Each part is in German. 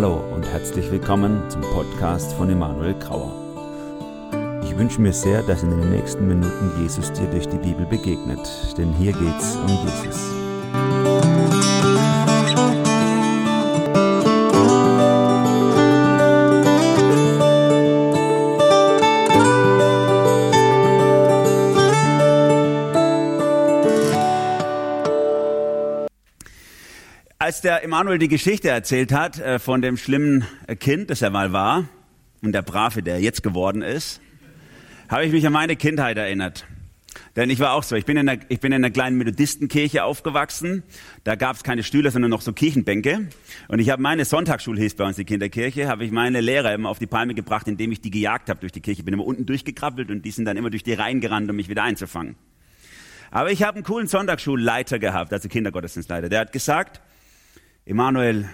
Hallo und herzlich willkommen zum Podcast von Emanuel Grauer. Ich wünsche mir sehr, dass in den nächsten Minuten Jesus dir durch die Bibel begegnet, denn hier geht's um Jesus. Als der Emanuel die Geschichte erzählt hat äh, von dem schlimmen Kind, das er mal war, und der Brave, der jetzt geworden ist, habe ich mich an meine Kindheit erinnert. Denn ich war auch so. Ich bin in einer, ich bin in einer kleinen Methodistenkirche aufgewachsen. Da gab es keine Stühle, sondern noch so Kirchenbänke. Und ich habe meine Sonntagsschule, hieß bei uns die Kinderkirche, habe ich meine Lehrer immer auf die Palme gebracht, indem ich die gejagt habe durch die Kirche. Bin immer unten durchgekrabbelt und die sind dann immer durch die Reihen gerannt, um mich wieder einzufangen. Aber ich habe einen coolen Sonntagsschulleiter gehabt, also Kindergottesdienstleiter. Der hat gesagt, Emanuel,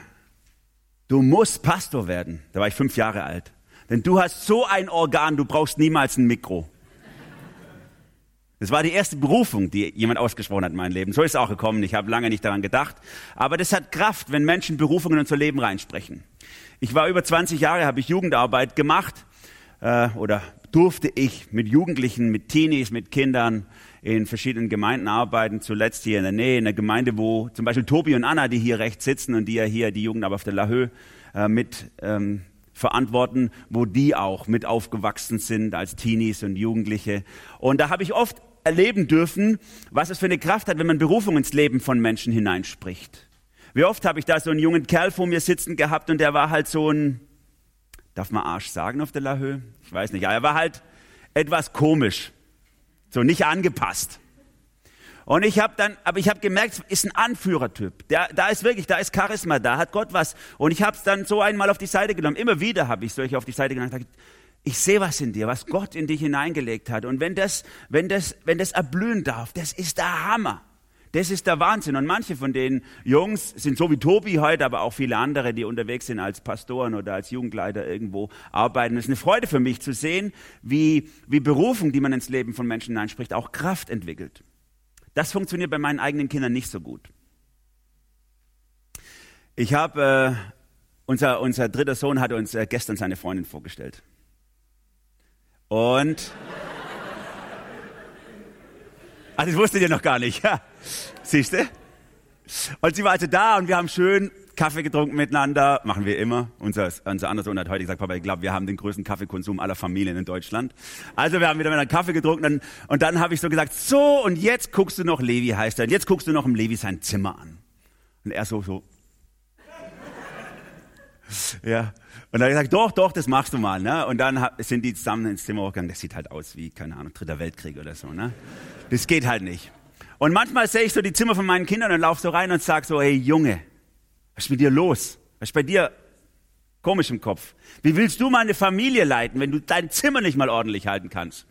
du musst Pastor werden. Da war ich fünf Jahre alt. Denn du hast so ein Organ, du brauchst niemals ein Mikro. Das war die erste Berufung, die jemand ausgesprochen hat in meinem Leben. So ist es auch gekommen. Ich habe lange nicht daran gedacht. Aber das hat Kraft, wenn Menschen Berufungen in unser Leben reinsprechen. Ich war über 20 Jahre, habe ich Jugendarbeit gemacht äh, oder durfte ich mit Jugendlichen, mit Teenies, mit Kindern in verschiedenen Gemeinden arbeiten, zuletzt hier in der Nähe, in der Gemeinde, wo zum Beispiel Tobi und Anna, die hier rechts sitzen und die ja hier die Jugendarbeit auf der Lahö äh, mit ähm, verantworten, wo die auch mit aufgewachsen sind als Teenies und Jugendliche. Und da habe ich oft erleben dürfen, was es für eine Kraft hat, wenn man Berufung ins Leben von Menschen hineinspricht. Wie oft habe ich da so einen jungen Kerl vor mir sitzen gehabt und der war halt so ein, darf man Arsch sagen auf der Lahö? Ich weiß nicht, aber er war halt etwas komisch. So nicht angepasst. Und ich habe dann, aber ich habe gemerkt, ist ein Anführertyp. Der, da ist wirklich, da ist Charisma, da hat Gott was. Und ich habe es dann so einmal auf die Seite genommen. Immer wieder habe ich solche auf die Seite genommen. Ich sehe was in dir, was Gott in dich hineingelegt hat. Und wenn das, wenn das, wenn das erblühen darf, das ist der Hammer. Das ist der Wahnsinn. Und manche von den Jungs sind so wie Tobi heute, aber auch viele andere, die unterwegs sind als Pastoren oder als Jugendleiter irgendwo arbeiten. Es ist eine Freude für mich zu sehen, wie, wie Berufung, die man ins Leben von Menschen hineinspricht, auch Kraft entwickelt. Das funktioniert bei meinen eigenen Kindern nicht so gut. Ich habe, äh, unser, unser dritter Sohn hat uns äh, gestern seine Freundin vorgestellt. Und Ach, das wusstet ihr noch gar nicht. Ja. Siehst du? Und sie war also da und wir haben schön Kaffee getrunken miteinander, machen wir immer. Unser, unser anderer Sohn hat heute gesagt, Papa, ich glaube, wir haben den größten Kaffeekonsum aller Familien in Deutschland. Also wir haben wieder miteinander Kaffee getrunken und, und dann habe ich so gesagt, so und jetzt guckst du noch, Levi heißt er, und jetzt guckst du noch im Levi sein Zimmer an. Und er so, so. ja. Und dann habe ich gesagt, doch, doch, das machst du mal. Ne? Und dann sind die zusammen ins Zimmer gegangen. Das sieht halt aus wie, keine Ahnung, Dritter Weltkrieg oder so. Ne? Das geht halt nicht. Und manchmal sehe ich so die Zimmer von meinen Kindern und laufe so rein und sage so, hey Junge, was ist mit dir los? Was ist bei dir komisch im Kopf? Wie willst du meine Familie leiten, wenn du dein Zimmer nicht mal ordentlich halten kannst?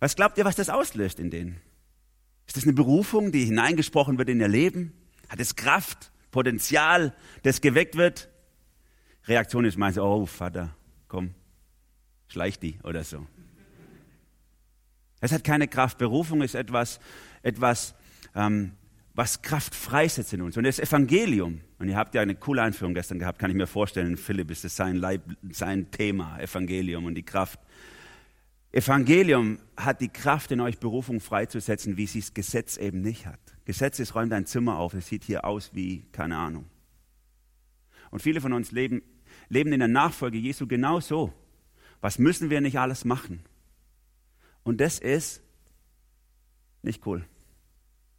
Was glaubt ihr, was das auslöst in denen? Ist das eine Berufung, die hineingesprochen wird in ihr Leben? Hat es Kraft, Potenzial, das geweckt wird? Reaktion ist meistens, oh Vater, komm, schleich die oder so. Es hat keine Kraft. Berufung ist etwas, etwas ähm, was Kraft freisetzt in uns. Und das Evangelium, und ihr habt ja eine coole Einführung gestern gehabt, kann ich mir vorstellen, Philipp ist das sein, Leib, sein Thema, Evangelium und die Kraft. Evangelium hat die Kraft in euch, Berufung freizusetzen, wie sie das Gesetz eben nicht hat. Gesetz ist, räum dein Zimmer auf, es sieht hier aus wie, keine Ahnung. Und viele von uns leben, leben in der Nachfolge Jesu genau so. Was müssen wir nicht alles machen? Und das ist nicht cool.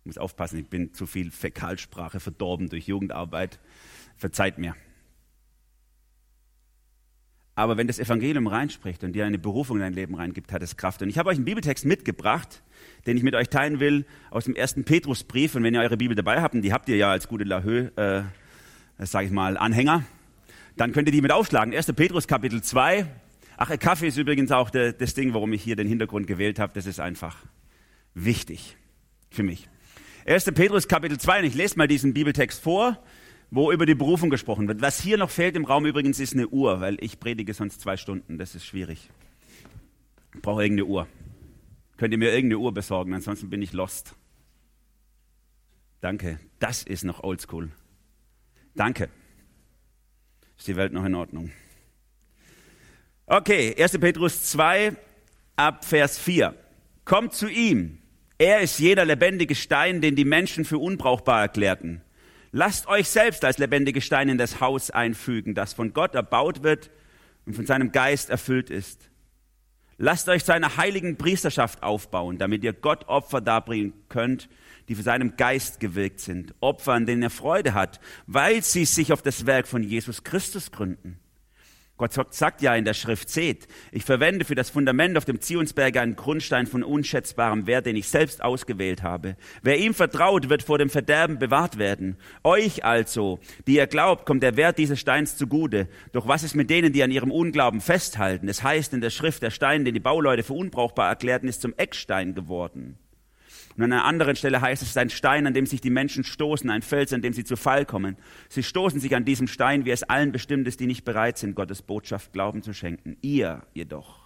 Ich muss aufpassen, ich bin zu viel Fäkalsprache verdorben durch Jugendarbeit. Verzeiht mir. Aber wenn das Evangelium reinspricht und dir eine Berufung in dein Leben reingibt, hat es Kraft. Und ich habe euch einen Bibeltext mitgebracht, den ich mit euch teilen will, aus dem ersten Petrusbrief. Und wenn ihr eure Bibel dabei habt, und die habt ihr ja als gute Lahö, äh, sage ich mal, Anhänger, dann könnt ihr die mit aufschlagen. 1. Petrus Kapitel 2, Ach, Kaffee ist übrigens auch der, das Ding, warum ich hier den Hintergrund gewählt habe. Das ist einfach wichtig für mich. 1. Petrus Kapitel 2, und ich lese mal diesen Bibeltext vor, wo über die Berufung gesprochen wird. Was hier noch fehlt im Raum übrigens ist eine Uhr, weil ich predige sonst zwei Stunden. Das ist schwierig. Ich brauche irgendeine Uhr. Könnt ihr mir irgendeine Uhr besorgen, ansonsten bin ich lost. Danke. Das ist noch oldschool. Danke. Ist die Welt noch in Ordnung? Okay, 1. Petrus 2 ab Vers 4. Kommt zu ihm. Er ist jeder lebendige Stein, den die Menschen für unbrauchbar erklärten. Lasst euch selbst als lebendige Steine in das Haus einfügen, das von Gott erbaut wird und von seinem Geist erfüllt ist. Lasst euch zu einer heiligen Priesterschaft aufbauen, damit ihr Gott Opfer darbringen könnt, die für seinem Geist gewirkt sind. Opfer, an denen er Freude hat, weil sie sich auf das Werk von Jesus Christus gründen. Gott sagt ja in der Schrift, seht, ich verwende für das Fundament auf dem Zionsberg einen Grundstein von unschätzbarem Wert, den ich selbst ausgewählt habe. Wer ihm vertraut, wird vor dem Verderben bewahrt werden. Euch also, die ihr glaubt, kommt der Wert dieses Steins zugute. Doch was ist mit denen, die an ihrem Unglauben festhalten? Es heißt in der Schrift, der Stein, den die Bauleute für unbrauchbar erklärten, ist zum Eckstein geworden. Und an einer anderen Stelle heißt es, es ist ein Stein, an dem sich die Menschen stoßen, ein Fels, an dem sie zu Fall kommen. Sie stoßen sich an diesem Stein, wie es allen bestimmt ist, die nicht bereit sind, Gottes Botschaft Glauben zu schenken. Ihr jedoch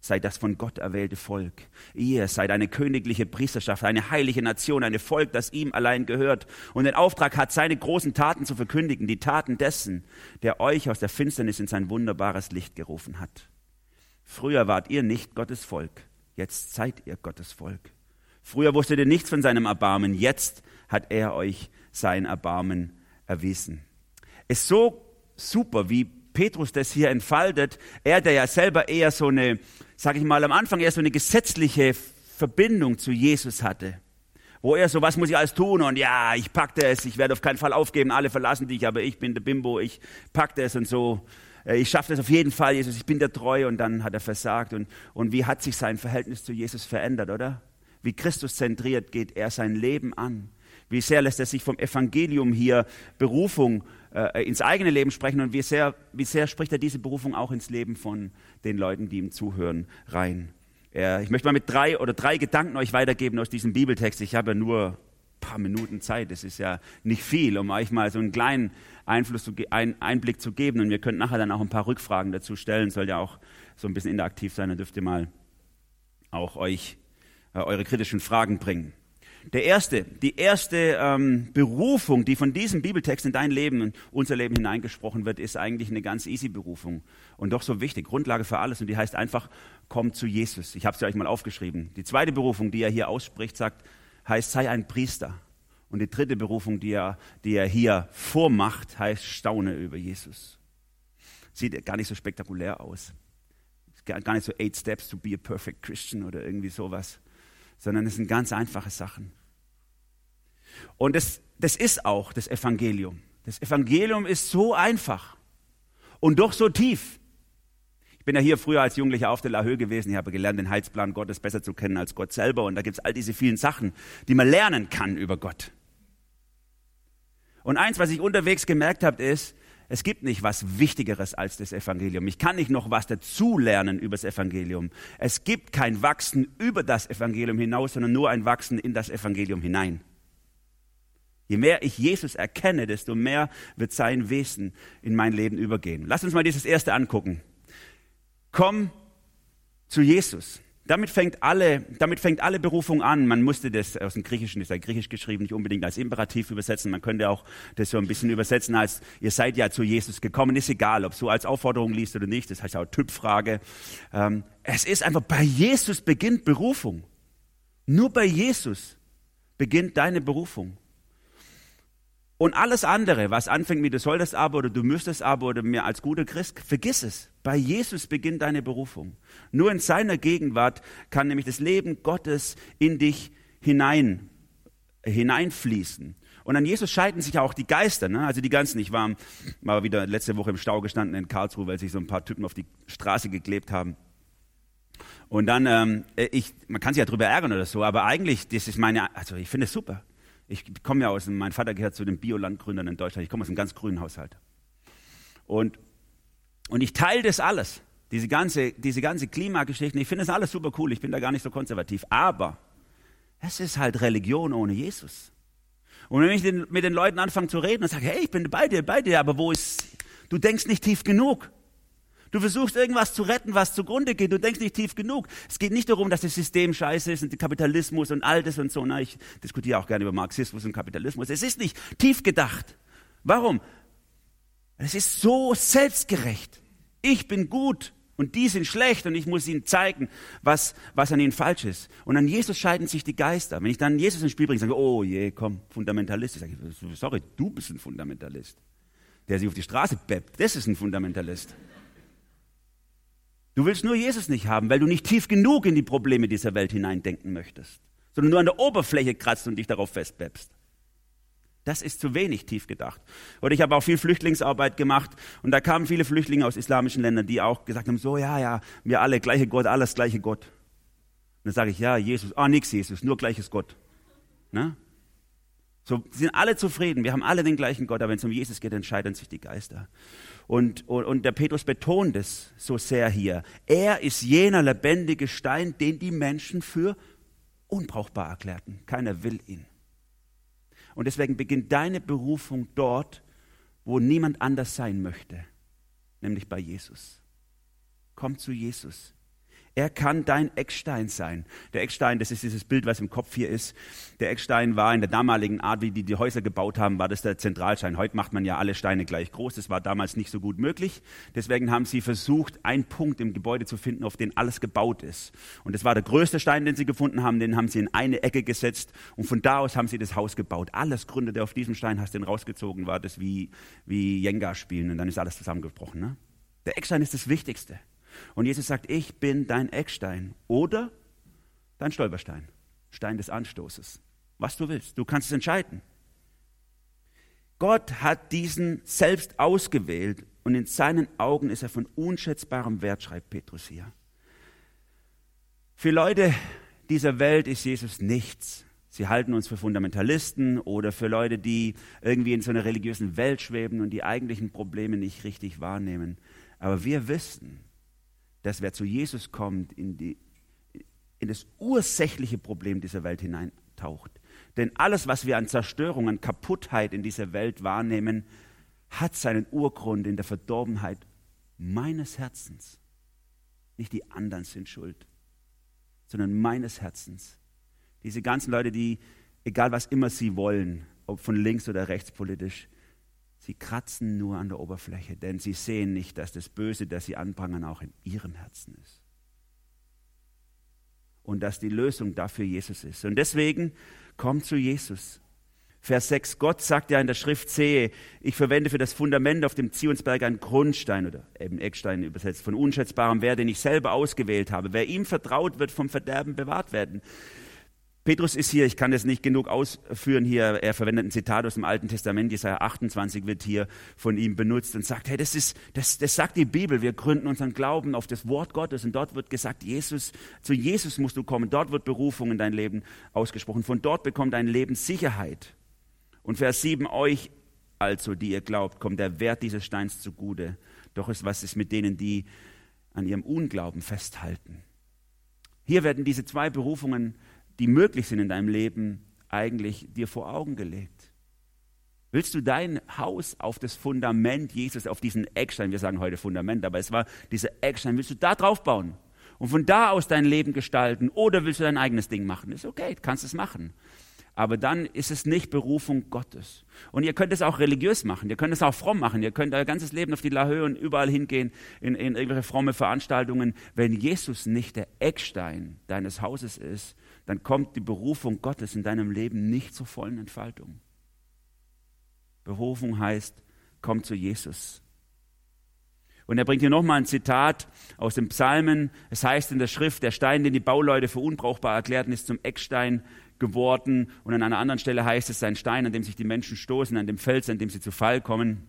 seid das von Gott erwählte Volk. Ihr seid eine königliche Priesterschaft, eine heilige Nation, ein Volk, das ihm allein gehört und den Auftrag hat, seine großen Taten zu verkündigen, die Taten dessen, der euch aus der Finsternis in sein wunderbares Licht gerufen hat. Früher wart ihr nicht Gottes Volk, jetzt seid ihr Gottes Volk. Früher wusstet ihr nichts von seinem Erbarmen, jetzt hat er euch sein Erbarmen erwiesen. Es ist so super, wie Petrus das hier entfaltet. Er, der ja selber eher so eine, sag ich mal, am Anfang eher so eine gesetzliche Verbindung zu Jesus hatte. Wo er so, was muss ich alles tun? Und ja, ich packte es, ich werde auf keinen Fall aufgeben, alle verlassen dich, aber ich bin der Bimbo, ich packte es und so. Äh, ich schaffe das auf jeden Fall, Jesus, ich bin der Treu und dann hat er versagt. Und, und wie hat sich sein Verhältnis zu Jesus verändert, oder? Wie Christus zentriert geht er sein Leben an. Wie sehr lässt er sich vom Evangelium hier Berufung äh, ins eigene Leben sprechen und wie sehr, wie sehr spricht er diese Berufung auch ins Leben von den Leuten, die ihm zuhören, rein. Er, ich möchte mal mit drei oder drei Gedanken euch weitergeben aus diesem Bibeltext. Ich habe ja nur ein paar Minuten Zeit. Das ist ja nicht viel, um euch mal so einen kleinen Einfluss zu, ein, Einblick zu geben. Und ihr könnt nachher dann auch ein paar Rückfragen dazu stellen. Soll ja auch so ein bisschen interaktiv sein. Dann dürft ihr mal auch euch äh, eure kritischen Fragen bringen. Der erste, die erste ähm, Berufung, die von diesem Bibeltext in dein Leben, in unser Leben hineingesprochen wird, ist eigentlich eine ganz easy Berufung und doch so wichtig, Grundlage für alles und die heißt einfach, komm zu Jesus. Ich habe sie euch mal aufgeschrieben. Die zweite Berufung, die er hier ausspricht, sagt, heißt, sei ein Priester. Und die dritte Berufung, die er, die er hier vormacht, heißt, staune über Jesus. Sieht gar nicht so spektakulär aus. Gar nicht so eight steps to be a perfect Christian oder irgendwie sowas sondern es sind ganz einfache Sachen. Und das, das ist auch das Evangelium. Das Evangelium ist so einfach und doch so tief. Ich bin ja hier früher als Jugendlicher auf der La Höhe gewesen. Ich habe gelernt, den Heilsplan Gottes besser zu kennen als Gott selber. Und da gibt es all diese vielen Sachen, die man lernen kann über Gott. Und eins, was ich unterwegs gemerkt habe, ist, es gibt nicht was Wichtigeres als das Evangelium. Ich kann nicht noch was dazulernen über das Evangelium. Es gibt kein Wachsen über das Evangelium hinaus, sondern nur ein Wachsen in das Evangelium hinein. Je mehr ich Jesus erkenne, desto mehr wird sein Wesen in mein Leben übergehen. Lass uns mal dieses erste angucken. Komm zu Jesus. Damit fängt alle, damit fängt alle Berufung an. Man musste das aus dem Griechischen, ist ja griechisch geschrieben, nicht unbedingt als Imperativ übersetzen. Man könnte auch das so ein bisschen übersetzen als, ihr seid ja zu Jesus gekommen. Ist egal, ob so als Aufforderung liest oder nicht. Das heißt auch Typfrage. Ähm, es ist einfach, bei Jesus beginnt Berufung. Nur bei Jesus beginnt deine Berufung. Und alles andere, was anfängt mit du solltest aber oder du müsstest aber oder mir als guter Christ, vergiss es. Bei Jesus beginnt deine Berufung. Nur in seiner Gegenwart kann nämlich das Leben Gottes in dich hinein, hineinfließen. Und an Jesus scheiden sich auch die Geister. Ne? Also die ganzen, ich war mal wieder letzte Woche im Stau gestanden in Karlsruhe, weil sich so ein paar Typen auf die Straße geklebt haben. Und dann, ähm, ich, man kann sich ja drüber ärgern oder so, aber eigentlich, das ist meine, also ich finde es super. Ich komme ja aus, mein Vater gehört zu den Biolandgründern in Deutschland. Ich komme aus einem ganz grünen Haushalt. Und, und ich teile das alles. Diese ganze, diese ganze Klimageschichte. Ich finde das alles super cool. Ich bin da gar nicht so konservativ. Aber es ist halt Religion ohne Jesus. Und wenn ich den, mit den Leuten anfange zu reden und sage, hey, ich bin bei dir, bei dir, aber wo ist, du denkst nicht tief genug. Du versuchst irgendwas zu retten, was zugrunde geht. Du denkst nicht tief genug. Es geht nicht darum, dass das System scheiße ist und Kapitalismus und all das und so. Na, ich diskutiere auch gerne über Marxismus und Kapitalismus. Es ist nicht tief gedacht. Warum? Es ist so selbstgerecht. Ich bin gut und die sind schlecht und ich muss ihnen zeigen, was, was an ihnen falsch ist. Und an Jesus scheiden sich die Geister. Wenn ich dann Jesus ins Spiel bringe, sage ich, oh je, komm, Fundamentalist. Ich sage, sorry, du bist ein Fundamentalist. Der sich auf die Straße beppt, das ist ein Fundamentalist. Du willst nur Jesus nicht haben, weil du nicht tief genug in die Probleme dieser Welt hineindenken möchtest, sondern nur an der Oberfläche kratzt und dich darauf festbeppst. Das ist zu wenig tief gedacht. Oder ich habe auch viel Flüchtlingsarbeit gemacht und da kamen viele Flüchtlinge aus islamischen Ländern, die auch gesagt haben, so ja, ja, wir alle gleiche Gott, alles gleiche Gott. Und dann sage ich, ja, Jesus, ah, nix Jesus, nur gleiches Gott. Ne? So sind alle zufrieden, wir haben alle den gleichen Gott, aber wenn es um Jesus geht, entscheiden sich die Geister. Und, und, und der Petrus betont es so sehr hier. Er ist jener lebendige Stein, den die Menschen für unbrauchbar erklärten. Keiner will ihn. Und deswegen beginnt deine Berufung dort, wo niemand anders sein möchte, nämlich bei Jesus. Komm zu Jesus. Er kann dein Eckstein sein. Der Eckstein, das ist dieses Bild, was im Kopf hier ist. Der Eckstein war in der damaligen Art, wie die die Häuser gebaut haben, war das der Zentralstein. Heute macht man ja alle Steine gleich groß. Das war damals nicht so gut möglich. Deswegen haben sie versucht, einen Punkt im Gebäude zu finden, auf den alles gebaut ist. Und das war der größte Stein, den sie gefunden haben. Den haben sie in eine Ecke gesetzt. Und von da aus haben sie das Haus gebaut. Alles gründete auf diesem Stein, hast den rausgezogen, war das wie, wie Jenga spielen. Und dann ist alles zusammengebrochen. Ne? Der Eckstein ist das Wichtigste. Und Jesus sagt, ich bin dein Eckstein oder dein Stolperstein, Stein des Anstoßes. Was du willst, du kannst es entscheiden. Gott hat diesen selbst ausgewählt und in seinen Augen ist er von unschätzbarem Wert, schreibt Petrus hier. Für Leute dieser Welt ist Jesus nichts. Sie halten uns für Fundamentalisten oder für Leute, die irgendwie in so einer religiösen Welt schweben und die eigentlichen Probleme nicht richtig wahrnehmen. Aber wir wissen, dass wer zu Jesus kommt, in, die, in das ursächliche Problem dieser Welt hineintaucht. Denn alles, was wir an Zerstörung, an Kaputtheit in dieser Welt wahrnehmen, hat seinen Urgrund in der Verdorbenheit meines Herzens. Nicht die anderen sind schuld, sondern meines Herzens. Diese ganzen Leute, die, egal was immer sie wollen, ob von links oder rechts politisch, Sie kratzen nur an der Oberfläche, denn sie sehen nicht, dass das Böse, das sie anprangern, auch in ihrem Herzen ist. Und dass die Lösung dafür Jesus ist. Und deswegen komm zu Jesus. Vers 6, Gott sagt ja in der Schrift, sehe, ich verwende für das Fundament auf dem Zionsberg einen Grundstein oder eben Eckstein übersetzt, von unschätzbarem Wert, den ich selber ausgewählt habe. Wer ihm vertraut, wird vom Verderben bewahrt werden. Petrus ist hier, ich kann das nicht genug ausführen hier, er verwendet ein Zitat aus dem Alten Testament, Jesaja 28 wird hier von ihm benutzt und sagt, hey, das ist, das, das sagt die Bibel, wir gründen unseren Glauben auf das Wort Gottes und dort wird gesagt, Jesus, zu Jesus musst du kommen, dort wird Berufung in dein Leben ausgesprochen, von dort bekommt dein Leben Sicherheit. Und Vers 7, euch also, die ihr glaubt, kommt der Wert dieses Steins zugute. Doch ist was ist mit denen, die an ihrem Unglauben festhalten. Hier werden diese zwei Berufungen die möglich sind in deinem Leben, eigentlich dir vor Augen gelegt? Willst du dein Haus auf das Fundament Jesus, auf diesen Eckstein, wir sagen heute Fundament, aber es war dieser Eckstein, willst du da drauf bauen und von da aus dein Leben gestalten oder willst du dein eigenes Ding machen? Ist okay, kannst es machen. Aber dann ist es nicht Berufung Gottes. Und ihr könnt es auch religiös machen, ihr könnt es auch fromm machen, ihr könnt euer ganzes Leben auf die Lahöhe und überall hingehen in, in irgendwelche fromme Veranstaltungen. Wenn Jesus nicht der Eckstein deines Hauses ist, dann kommt die Berufung Gottes in deinem Leben nicht zur vollen Entfaltung. Berufung heißt, komm zu Jesus. Und er bringt hier nochmal ein Zitat aus dem Psalmen. Es heißt in der Schrift, der Stein, den die Bauleute für unbrauchbar erklärten, ist zum Eckstein geworden. Und an einer anderen Stelle heißt es, ein Stein, an dem sich die Menschen stoßen, an dem Fels, an dem sie zu Fall kommen.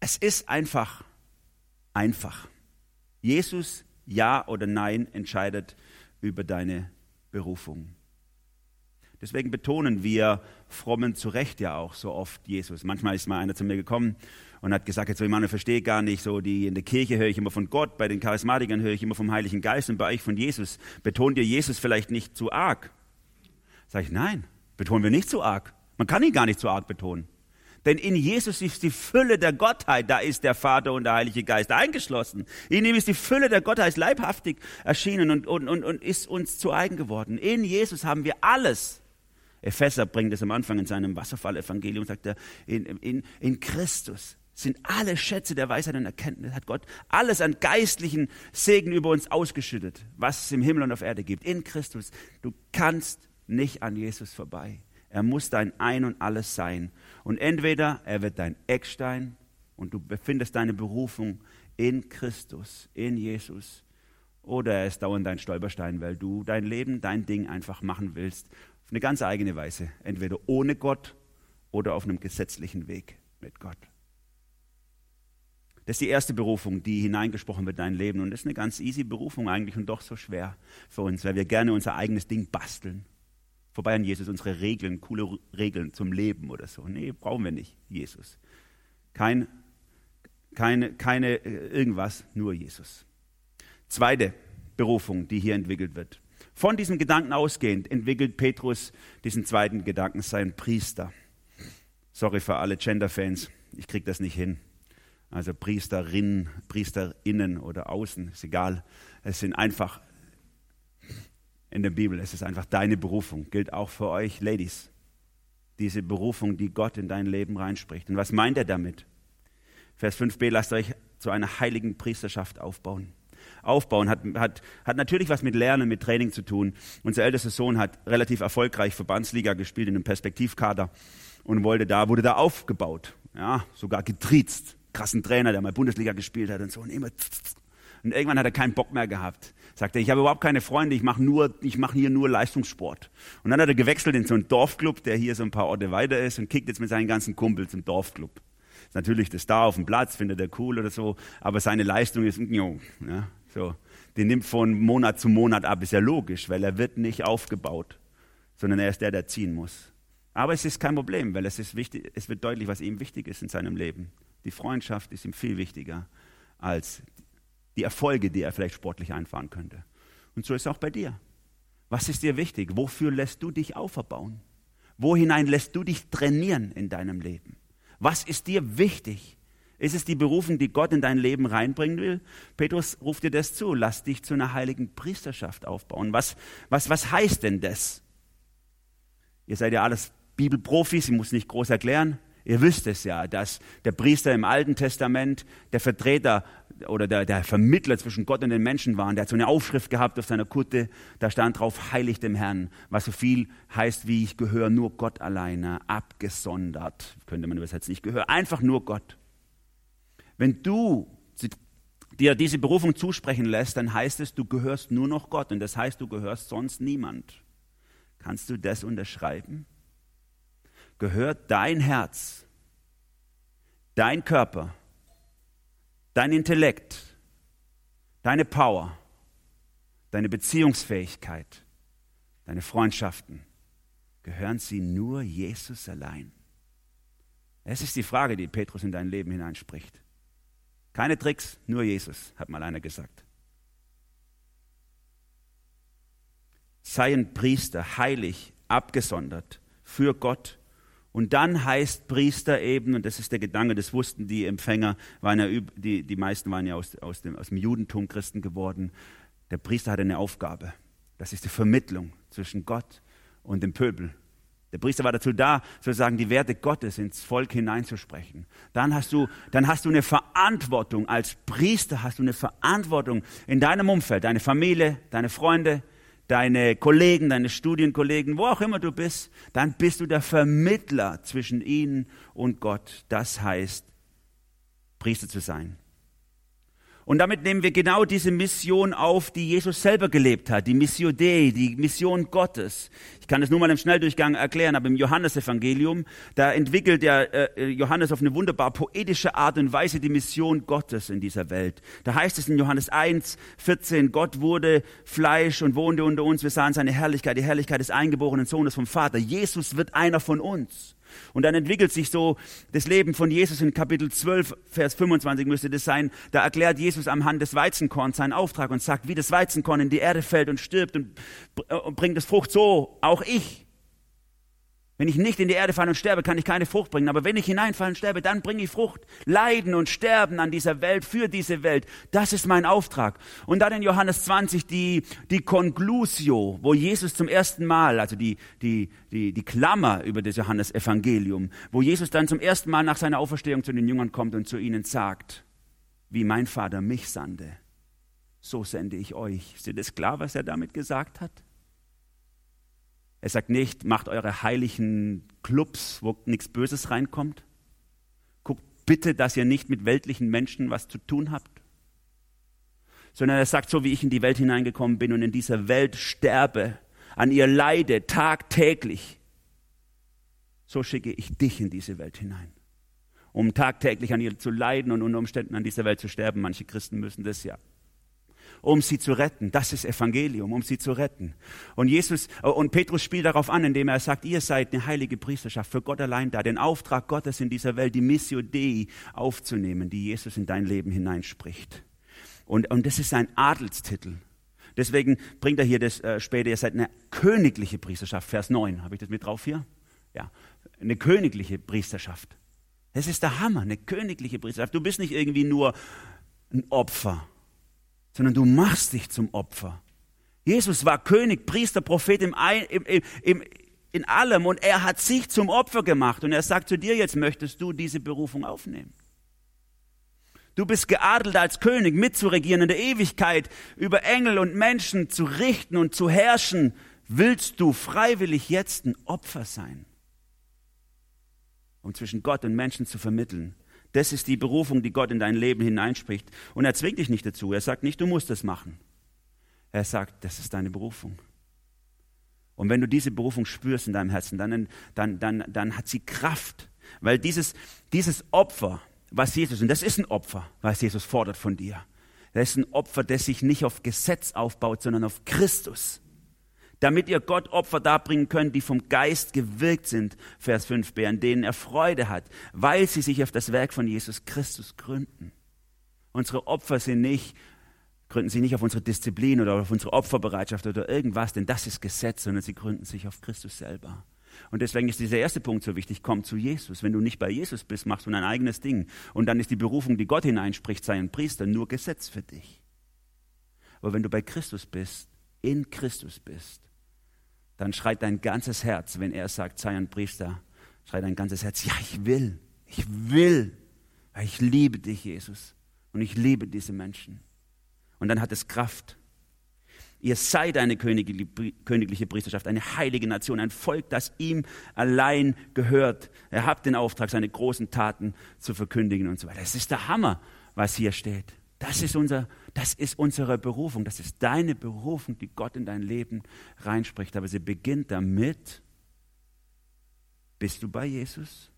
Es ist einfach, einfach. Jesus, ja oder nein, entscheidet über deine Berufung. Deswegen betonen wir frommen zu Recht ja auch so oft Jesus. Manchmal ist mal einer zu mir gekommen und hat gesagt, jetzt so, meine, verstehe gar nicht, so die in der Kirche höre ich immer von Gott, bei den Charismatikern höre ich immer vom Heiligen Geist und bei euch von Jesus. Betont ihr Jesus vielleicht nicht zu arg? Sag ich, nein, betonen wir nicht zu arg. Man kann ihn gar nicht zu arg betonen. Denn in Jesus ist die Fülle der Gottheit, da ist der Vater und der Heilige Geist eingeschlossen. In ihm ist die Fülle der Gottheit leibhaftig erschienen und, und, und, und ist uns zu eigen geworden. In Jesus haben wir alles. Epheser bringt es am Anfang in seinem Wasserfall-Evangelium, sagt er, in, in, in Christus sind alle Schätze der Weisheit und Erkenntnis, hat Gott alles an geistlichen Segen über uns ausgeschüttet, was es im Himmel und auf Erde gibt. In Christus. Du kannst nicht an Jesus vorbei. Er muss dein Ein und Alles sein. Und entweder er wird dein Eckstein und du befindest deine Berufung in Christus, in Jesus, oder er ist dauernd dein Stolperstein, weil du dein Leben, dein Ding einfach machen willst, auf eine ganz eigene Weise. Entweder ohne Gott oder auf einem gesetzlichen Weg mit Gott. Das ist die erste Berufung, die hineingesprochen wird in dein Leben. Und das ist eine ganz easy Berufung eigentlich und doch so schwer für uns, weil wir gerne unser eigenes Ding basteln. Vorbei an Jesus, unsere Regeln, coole Regeln zum Leben oder so. Nee, brauchen wir nicht, Jesus. Kein, keine, keine äh, irgendwas, nur Jesus. Zweite Berufung, die hier entwickelt wird. Von diesem Gedanken ausgehend entwickelt Petrus diesen zweiten Gedanken, sein Priester. Sorry für alle Gender-Fans, ich kriege das nicht hin. Also Priesterinnen, Priesterinnen oder außen, ist egal. Es sind einfach in der Bibel. Es ist einfach deine Berufung. Gilt auch für euch, Ladies. Diese Berufung, die Gott in dein Leben reinspricht. Und was meint er damit? Vers 5b, lasst euch zu einer heiligen Priesterschaft aufbauen. Aufbauen hat, hat, hat natürlich was mit Lernen, mit Training zu tun. Unser ältester Sohn hat relativ erfolgreich Verbandsliga gespielt in einem Perspektivkader und wollte da, wurde da aufgebaut. Ja, sogar getriezt. Krassen Trainer, der mal Bundesliga gespielt hat und so. Und, immer und irgendwann hat er keinen Bock mehr gehabt. Sagte, ich habe überhaupt keine Freunde, ich mache nur, ich mache hier nur Leistungssport. Und dann hat er gewechselt in so einen Dorfclub, der hier so ein paar Orte weiter ist und kickt jetzt mit seinen ganzen Kumpels im Dorfclub. Ist natürlich das da auf dem Platz, findet er cool oder so, aber seine Leistung ist, ja, so. Die nimmt von Monat zu Monat ab, ist ja logisch, weil er wird nicht aufgebaut, sondern er ist der, der ziehen muss. Aber es ist kein Problem, weil es, ist wichtig, es wird deutlich, was ihm wichtig ist in seinem Leben. Die Freundschaft ist ihm viel wichtiger als die Erfolge, die er vielleicht sportlich einfahren könnte. Und so ist es auch bei dir. Was ist dir wichtig? Wofür lässt du dich auferbauen? Wohinein lässt du dich trainieren in deinem Leben? Was ist dir wichtig? Ist es die Berufung, die Gott in dein Leben reinbringen will? Petrus ruft dir das zu. Lass dich zu einer heiligen Priesterschaft aufbauen. Was, was, was heißt denn das? Ihr seid ja alles Bibelprofis, ich muss nicht groß erklären. Ihr wisst es ja, dass der Priester im Alten Testament der Vertreter oder der, der Vermittler zwischen Gott und den Menschen war. Und der hat so eine Aufschrift gehabt auf seiner Kutte, da stand drauf, heilig dem Herrn, was so viel heißt wie ich gehöre nur Gott alleine, abgesondert, könnte man übersetzen. Ich gehöre einfach nur Gott. Wenn du dir diese Berufung zusprechen lässt, dann heißt es, du gehörst nur noch Gott und das heißt, du gehörst sonst niemand. Kannst du das unterschreiben? Gehört dein Herz, dein Körper, dein Intellekt, deine Power, deine Beziehungsfähigkeit, deine Freundschaften, gehören sie nur Jesus allein? Es ist die Frage, die Petrus in dein Leben hineinspricht. Keine Tricks, nur Jesus, hat mal einer gesagt. Sei ein Priester, heilig, abgesondert für Gott und dann heißt Priester eben, und das ist der Gedanke, das wussten die Empfänger, waren ja, die, die meisten waren ja aus, aus, dem, aus dem Judentum Christen geworden. Der Priester hatte eine Aufgabe. Das ist die Vermittlung zwischen Gott und dem Pöbel. Der Priester war dazu da, sozusagen die Werte Gottes ins Volk hineinzusprechen. Dann hast du, dann hast du eine Verantwortung. Als Priester hast du eine Verantwortung in deinem Umfeld, deine Familie, deine Freunde, deine Kollegen, deine Studienkollegen, wo auch immer du bist, dann bist du der Vermittler zwischen ihnen und Gott. Das heißt, Priester zu sein. Und damit nehmen wir genau diese Mission auf, die Jesus selber gelebt hat, die Mission Dei, die Mission Gottes. Ich kann das nur mal im Schnelldurchgang erklären, aber im Johannesevangelium, da entwickelt der äh, Johannes auf eine wunderbar poetische Art und Weise die Mission Gottes in dieser Welt. Da heißt es in Johannes 1, 14, Gott wurde Fleisch und wohnte unter uns, wir sahen seine Herrlichkeit, die Herrlichkeit des eingeborenen Sohnes vom Vater. Jesus wird einer von uns. Und dann entwickelt sich so das Leben von Jesus in Kapitel 12, Vers 25 müsste das sein. Da erklärt Jesus am Hand des Weizenkorns seinen Auftrag und sagt, wie das Weizenkorn in die Erde fällt und stirbt und bringt es Frucht, so auch ich Wenn ich nicht in die Erde falle und sterbe, kann ich keine Frucht bringen. Aber wenn ich hineinfalle und sterbe, dann bringe ich Frucht. Leiden und Sterben an dieser Welt, für diese Welt. Das ist mein Auftrag. Und dann in Johannes 20 die, die Conclusio, wo Jesus zum ersten Mal, also die, die, die, die Klammer über das Johannes Evangelium, wo Jesus dann zum ersten Mal nach seiner Auferstehung zu den Jüngern kommt und zu ihnen sagt, wie mein Vater mich sandte, so sende ich euch. Ist dir das klar, was er damit gesagt hat? Er sagt nicht, macht eure heiligen Clubs, wo nichts Böses reinkommt. Guckt bitte, dass ihr nicht mit weltlichen Menschen was zu tun habt. Sondern er sagt, so wie ich in die Welt hineingekommen bin und in dieser Welt sterbe, an ihr leide tagtäglich, so schicke ich dich in diese Welt hinein. Um tagtäglich an ihr zu leiden und unter Umständen an dieser Welt zu sterben. Manche Christen müssen das ja um sie zu retten. Das ist Evangelium, um sie zu retten. Und Jesus äh, und Petrus spielt darauf an, indem er sagt, ihr seid eine heilige Priesterschaft für Gott allein da, den Auftrag Gottes in dieser Welt, die Missio Dei aufzunehmen, die Jesus in dein Leben hineinspricht. Und, und das ist ein Adelstitel. Deswegen bringt er hier das äh, später, ihr seid eine königliche Priesterschaft, Vers 9. Habe ich das mit drauf hier? Ja, eine königliche Priesterschaft. Das ist der Hammer, eine königliche Priesterschaft. Du bist nicht irgendwie nur ein Opfer, sondern du machst dich zum Opfer. Jesus war König, Priester, Prophet im, im, im, in allem und er hat sich zum Opfer gemacht und er sagt zu dir, jetzt möchtest du diese Berufung aufnehmen. Du bist geadelt als König, mitzuregieren in der Ewigkeit, über Engel und Menschen zu richten und zu herrschen. Willst du freiwillig jetzt ein Opfer sein, um zwischen Gott und Menschen zu vermitteln? Das ist die Berufung, die Gott in dein Leben hineinspricht. Und er zwingt dich nicht dazu. Er sagt nicht, du musst das machen. Er sagt, das ist deine Berufung. Und wenn du diese Berufung spürst in deinem Herzen, dann, dann, dann, dann hat sie Kraft. Weil dieses, dieses Opfer, was Jesus, und das ist ein Opfer, was Jesus fordert von dir. Das ist ein Opfer, das sich nicht auf Gesetz aufbaut, sondern auf Christus damit ihr Gott Opfer darbringen könnt, die vom Geist gewirkt sind, Vers 5b, an denen er Freude hat, weil sie sich auf das Werk von Jesus Christus gründen. Unsere Opfer sind nicht, gründen sie nicht auf unsere Disziplin oder auf unsere Opferbereitschaft oder irgendwas, denn das ist Gesetz, sondern sie gründen sich auf Christus selber. Und deswegen ist dieser erste Punkt so wichtig, komm zu Jesus. Wenn du nicht bei Jesus bist, machst du ein eigenes Ding. Und dann ist die Berufung, die Gott hineinspricht, sei ein Priester, nur Gesetz für dich. Aber wenn du bei Christus bist, in Christus bist, dann schreit dein ganzes Herz, wenn er sagt, sei ein Priester, schreit dein ganzes Herz, ja, ich will, ich will, weil ich liebe dich, Jesus, und ich liebe diese Menschen. Und dann hat es Kraft. Ihr seid eine königliche Priesterschaft, eine heilige Nation, ein Volk, das ihm allein gehört. Ihr habt den Auftrag, seine großen Taten zu verkündigen und so weiter. Es ist der Hammer, was hier steht. Das ist, unser, das ist unsere Berufung. Das ist deine Berufung, die Gott in dein Leben reinspricht. Aber sie beginnt damit, bist du bei Jesus?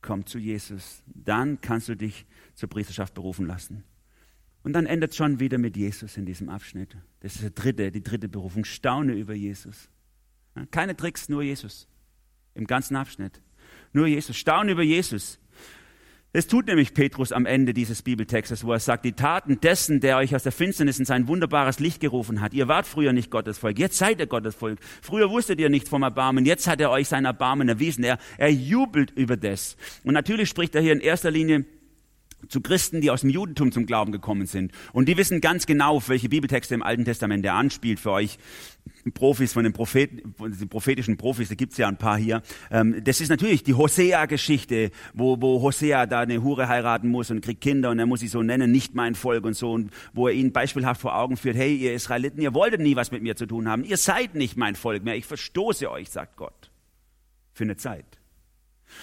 Komm zu Jesus. Dann kannst du dich zur Priesterschaft berufen lassen. Und dann endet schon wieder mit Jesus in diesem Abschnitt. Das ist der dritte, die dritte Berufung. Staune über Jesus. Keine Tricks, nur Jesus. Im ganzen Abschnitt. Nur Jesus. Staune über Jesus. Es tut nämlich Petrus am Ende dieses Bibeltextes, wo er sagt, die Taten dessen, der euch aus der Finsternis in sein wunderbares Licht gerufen hat. Ihr wart früher nicht Gottes Volk, jetzt seid ihr Gottes Volk. Früher wusstet ihr nichts vom Erbarmen, jetzt hat er euch sein Erbarmen erwiesen. Er, er jubelt über das. Und natürlich spricht er hier in erster Linie zu Christen, die aus dem Judentum zum Glauben gekommen sind. Und die wissen ganz genau, auf welche Bibeltexte im Alten Testament er anspielt für euch Profis von den, Propheten, von den prophetischen Profis, da gibt's ja ein paar hier. Ähm, das ist natürlich die Hosea-Geschichte, wo, wo Hosea da eine Hure heiraten muss und kriegt Kinder und er muss sie so nennen, nicht mein Volk und so. Und wo er ihnen beispielhaft vor Augen führt, hey, ihr Israeliten, ihr wolltet nie was mit mir zu tun haben. Ihr seid nicht mein Volk mehr. Ich verstoße euch, sagt Gott. Für eine Zeit.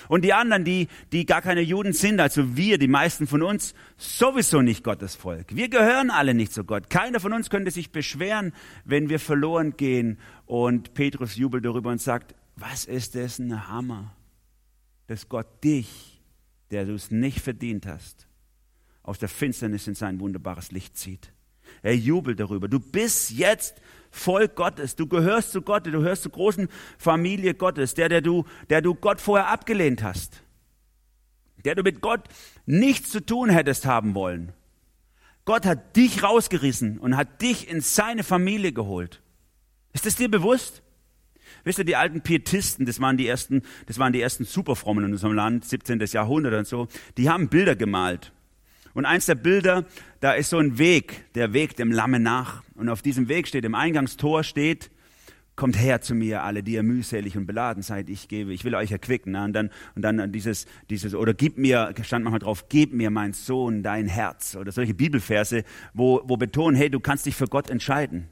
Und die anderen, die, die gar keine Juden sind, also wir, die meisten von uns, sowieso nicht Gottes Volk. Wir gehören alle nicht zu Gott. Keiner von uns könnte sich beschweren, wenn wir verloren gehen. Und Petrus jubelt darüber und sagt, was ist das ein Hammer, dass Gott dich, der du es nicht verdient hast, aus der Finsternis in sein wunderbares Licht zieht. Er jubelt darüber. Du bist jetzt Volk Gottes. Du gehörst zu Gott, du gehörst zur großen Familie Gottes, der, der du, der du Gott vorher abgelehnt hast. Der du mit Gott nichts zu tun hättest haben wollen. Gott hat dich rausgerissen und hat dich in seine Familie geholt. Ist es dir bewusst? Wisst ihr, die alten Pietisten, das waren die ersten, das waren die ersten Superfrommen in unserem Land, 17. Jahrhundert und so, die haben Bilder gemalt. Und eins der Bilder, da ist so ein Weg, der Weg dem Lamme nach. Und auf diesem Weg steht, im Eingangstor steht, kommt her zu mir, alle, die ihr mühselig und beladen seid, ich gebe, ich will euch erquicken. Ne? Und dann, und dann dieses, dieses, oder gib mir, stand manchmal drauf, gib mir, mein Sohn, dein Herz. Oder solche Bibelverse, wo, wo betonen, hey, du kannst dich für Gott entscheiden.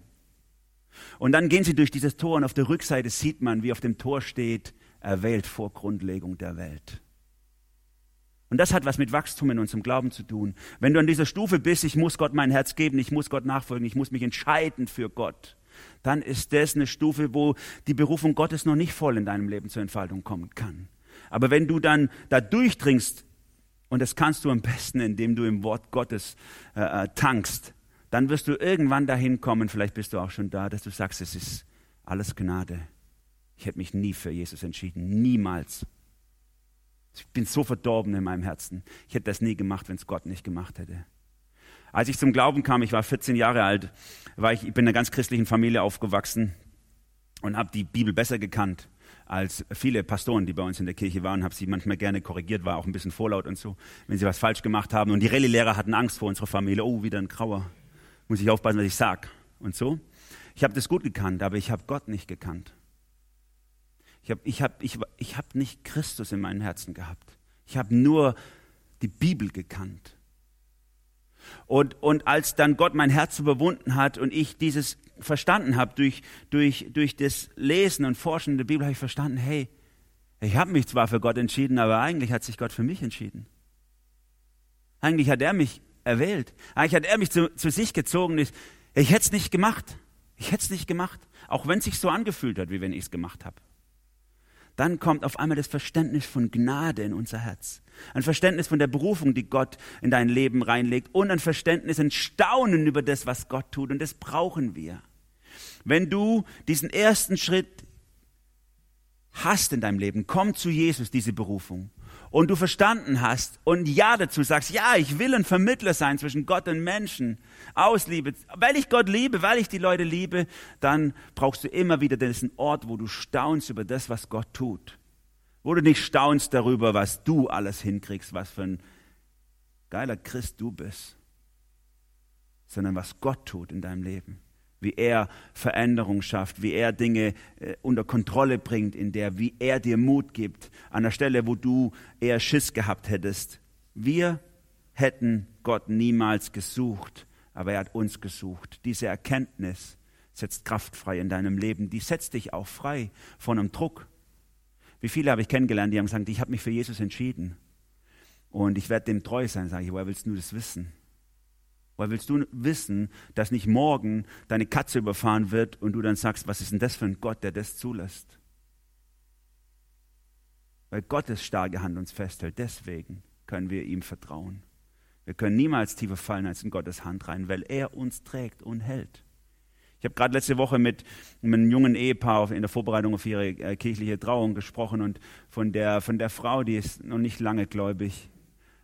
Und dann gehen sie durch dieses Tor und auf der Rückseite sieht man, wie auf dem Tor steht, erwählt vor Grundlegung der Welt. Und das hat was mit Wachstum in unserem Glauben zu tun. Wenn du an dieser Stufe bist, ich muss Gott mein Herz geben, ich muss Gott nachfolgen, ich muss mich entscheiden für Gott, dann ist das eine Stufe, wo die Berufung Gottes noch nicht voll in deinem Leben zur Entfaltung kommen kann. Aber wenn du dann da durchdringst, und das kannst du am besten, indem du im Wort Gottes äh, äh tankst, dann wirst du irgendwann dahin kommen, vielleicht bist du auch schon da, dass du sagst, es ist alles Gnade. Ich hätte mich nie für Jesus entschieden, niemals. Ich bin so verdorben in meinem Herzen. Ich hätte das nie gemacht, wenn es Gott nicht gemacht hätte. Als ich zum Glauben kam, ich war 14 Jahre alt, war ich, ich bin in einer ganz christlichen Familie aufgewachsen und habe die Bibel besser gekannt als viele Pastoren, die bei uns in der Kirche waren, habe sie manchmal gerne korrigiert, war auch ein bisschen vorlaut und so, wenn sie was falsch gemacht haben. Und die Rallye-Lehrer hatten Angst vor unserer Familie. Oh, wieder ein Grauer. Muss ich aufpassen, was ich sag und so. Ich habe das gut gekannt, aber ich habe Gott nicht gekannt. Ich habe ich hab, ich, ich hab nicht Christus in meinem Herzen gehabt. Ich habe nur die Bibel gekannt. Und, und als dann Gott mein Herz überwunden hat und ich dieses verstanden habe durch, durch, durch das Lesen und Forschen der Bibel, habe ich verstanden, hey, ich habe mich zwar für Gott entschieden, aber eigentlich hat sich Gott für mich entschieden. Eigentlich hat er mich erwählt. Eigentlich hat er mich zu, zu sich gezogen. Ich, ich hätte es nicht gemacht. Ich hätte es nicht gemacht, auch wenn es sich so angefühlt hat, wie wenn ich es gemacht habe dann kommt auf einmal das Verständnis von Gnade in unser Herz. Ein Verständnis von der Berufung, die Gott in dein Leben reinlegt und ein Verständnis, ein Staunen über das, was Gott tut. Und das brauchen wir. Wenn du diesen ersten Schritt hast in deinem Leben, komm zu Jesus, diese Berufung und du verstanden hast und Ja dazu sagst, ja, ich will ein Vermittler sein zwischen Gott und Menschen, aus Liebe, weil ich Gott liebe, weil ich die Leute liebe, dann brauchst du immer wieder diesen Ort, wo du staunst über das, was Gott tut. Wo du nicht staunst darüber, was du alles hinkriegst, was für ein geiler Christ du bist, sondern was Gott tut in deinem Leben wie er Veränderung schafft, wie er Dinge äh, unter Kontrolle bringt, in der, wie er dir Mut gibt, an der Stelle, wo du eher Schiss gehabt hättest. Wir hätten Gott niemals gesucht, aber er hat uns gesucht. Diese Erkenntnis setzt Kraft frei in deinem Leben, die setzt dich auch frei von einem Druck. Wie viele habe ich kennengelernt, die haben gesagt, ich habe mich für Jesus entschieden und ich werde dem treu sein, sage ich, woher willst du das wissen? Weil willst du wissen, dass nicht morgen deine Katze überfahren wird und du dann sagst, was ist denn das für ein Gott, der das zulässt? Weil Gottes starke Hand uns festhält. Deswegen können wir ihm vertrauen. Wir können niemals tiefer fallen als in Gottes Hand rein, weil er uns trägt und hält. Ich habe gerade letzte Woche mit, einem jungen Ehepaar in der Vorbereitung auf ihre äh, kirchliche Trauung gesprochen und von der, von der Frau, die ist noch nicht lange gläubig,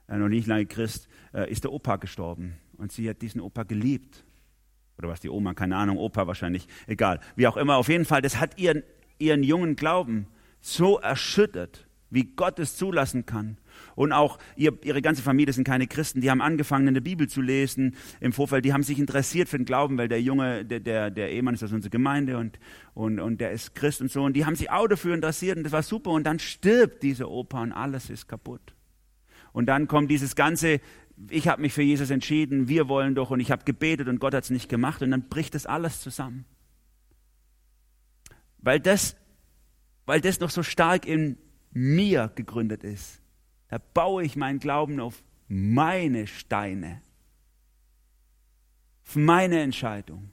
äh, noch nicht lange Christ, äh, ist der Opa gestorben. Und sie hat diesen Opa geliebt. Oder was die Oma, keine Ahnung, Opa wahrscheinlich, egal. Wie auch immer, auf jeden Fall, das hat ihren, ihren jungen Glauben so erschüttert, wie Gott es zulassen kann. Und auch ihr, ihre ganze Familie sind keine Christen, die haben angefangen, in der Bibel zu lesen im Vorfeld, die haben sich interessiert für den Glauben, weil der Junge, der, der, der Ehemann ist aus unserer Gemeinde und, und, und der ist Christ und so. Und die haben sich auch dafür interessiert und das war super. Und dann stirbt dieser Opa und alles ist kaputt. Und dann kommt dieses ganze ich habe mich für Jesus entschieden, wir wollen doch und ich habe gebetet und Gott hat es nicht gemacht und dann bricht das alles zusammen. Weil das, weil das noch so stark in mir gegründet ist. Da baue ich meinen Glauben auf meine Steine, auf meine Entscheidung.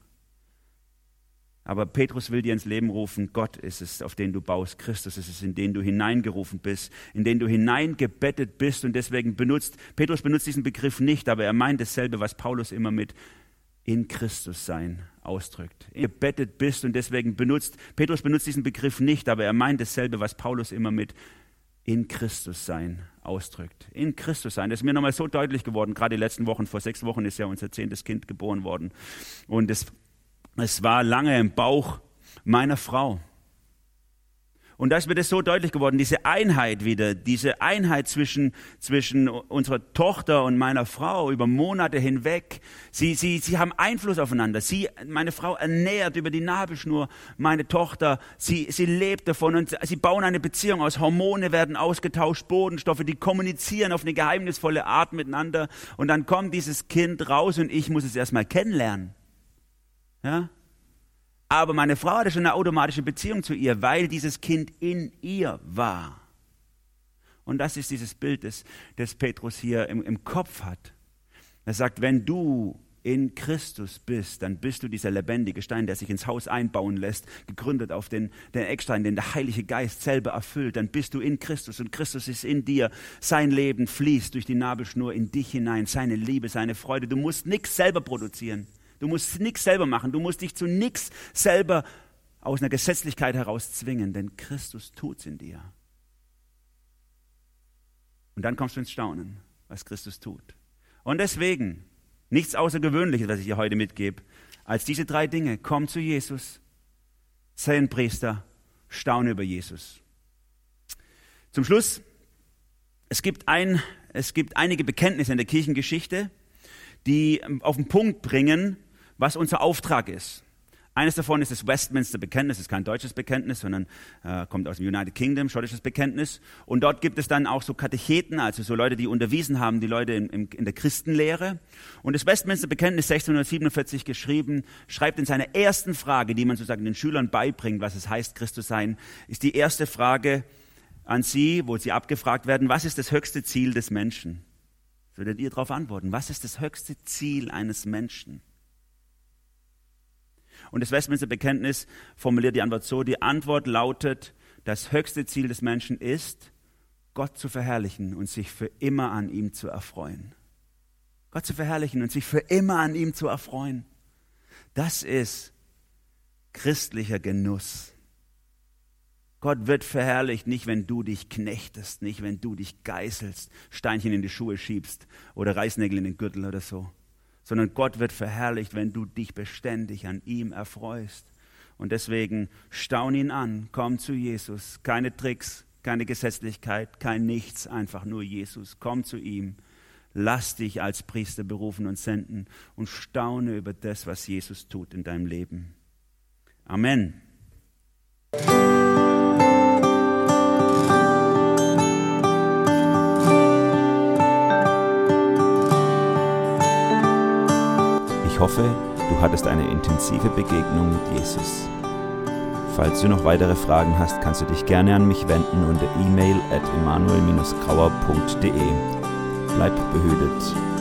Aber Petrus will dir ins Leben rufen, Gott ist es, auf den du baust, Christus ist es, in den du hineingerufen bist, in den du hineingebettet bist und deswegen benutzt, Petrus benutzt diesen Begriff nicht, aber er meint dasselbe, was Paulus immer mit in Christus sein ausdrückt. Gebettet bist und deswegen benutzt, Petrus benutzt diesen Begriff nicht, aber er meint dasselbe, was Paulus immer mit in Christus sein ausdrückt. In Christus sein. Das ist mir nochmal so deutlich geworden, gerade die letzten Wochen, vor sechs Wochen ist ja unser zehntes Kind geboren worden. Und das es war lange im Bauch meiner Frau. Und da ist mir das so deutlich geworden, diese Einheit wieder, diese Einheit zwischen, zwischen unserer Tochter und meiner Frau über Monate hinweg. Sie, sie, sie haben Einfluss aufeinander. Sie, meine Frau ernährt über die Nabelschnur meine Tochter. Sie, sie lebt davon und sie bauen eine Beziehung aus. Hormone werden ausgetauscht, Bodenstoffe, die kommunizieren auf eine geheimnisvolle Art miteinander. Und dann kommt dieses Kind raus und ich muss es erstmal kennenlernen. Ja? Aber meine Frau hatte schon eine automatische Beziehung zu ihr, weil dieses Kind in ihr war. Und das ist dieses Bild, das, das Petrus hier im, im Kopf hat. Er sagt, wenn du in Christus bist, dann bist du dieser lebendige Stein, der sich ins Haus einbauen lässt, gegründet auf den, den Eckstein, den der Heilige Geist selber erfüllt. Dann bist du in Christus und Christus ist in dir. Sein Leben fließt durch die Nabelschnur in dich hinein, seine Liebe, seine Freude. Du musst nichts selber produzieren. Du musst nichts selber machen. Du musst dich zu nichts selber aus einer Gesetzlichkeit heraus zwingen, denn Christus tut's in dir. Und dann kommst du ins Staunen, was Christus tut. Und deswegen, nichts Außergewöhnliches, was ich dir heute mitgebe, als diese drei Dinge. Komm zu Jesus, sei ein Priester, staune über Jesus. Zum Schluss, es gibt, ein, es gibt einige Bekenntnisse in der Kirchengeschichte, die auf den Punkt bringen, was unser Auftrag ist. Eines davon ist das Westminster Bekenntnis, das ist kein deutsches Bekenntnis, sondern äh, kommt aus dem United Kingdom, schottisches Bekenntnis. Und dort gibt es dann auch so Katecheten, also so Leute, die unterwiesen haben, die Leute in, in, der Christenlehre. Und das Westminster Bekenntnis 1647 geschrieben, schreibt in seiner ersten Frage, die man sozusagen den Schülern beibringt, was es heißt, Christus sein, ist die erste Frage an sie, wo sie abgefragt werden, was ist das höchste Ziel des Menschen? Würdet ihr darauf antworten, was ist das höchste Ziel eines Menschen? Und das Westminster Bekenntnis formuliert die Antwort so, die Antwort lautet, das höchste Ziel des Menschen ist, Gott zu verherrlichen und sich für immer an ihm zu erfreuen. Gott zu verherrlichen und sich für immer an ihm zu erfreuen. Das ist christlicher Genuss. Gott wird verherrlicht, nicht wenn du dich knechtest, nicht wenn du dich geißelst, Steinchen in die Schuhe schiebst oder Reißnägel in den Gürtel oder so sondern Gott wird verherrlicht, wenn du dich beständig an ihm erfreust. Und deswegen staun ihn an, komm zu Jesus. Keine Tricks, keine Gesetzlichkeit, kein Nichts, einfach nur Jesus. Komm zu ihm. Lass dich als Priester berufen und senden und staune über das, was Jesus tut in deinem Leben. Amen. Ich hoffe, du hattest eine intensive Begegnung mit Jesus. Falls du noch weitere Fragen hast, kannst du dich gerne an mich wenden unter e-mail at emanuel-grauer.de. Bleib behütet.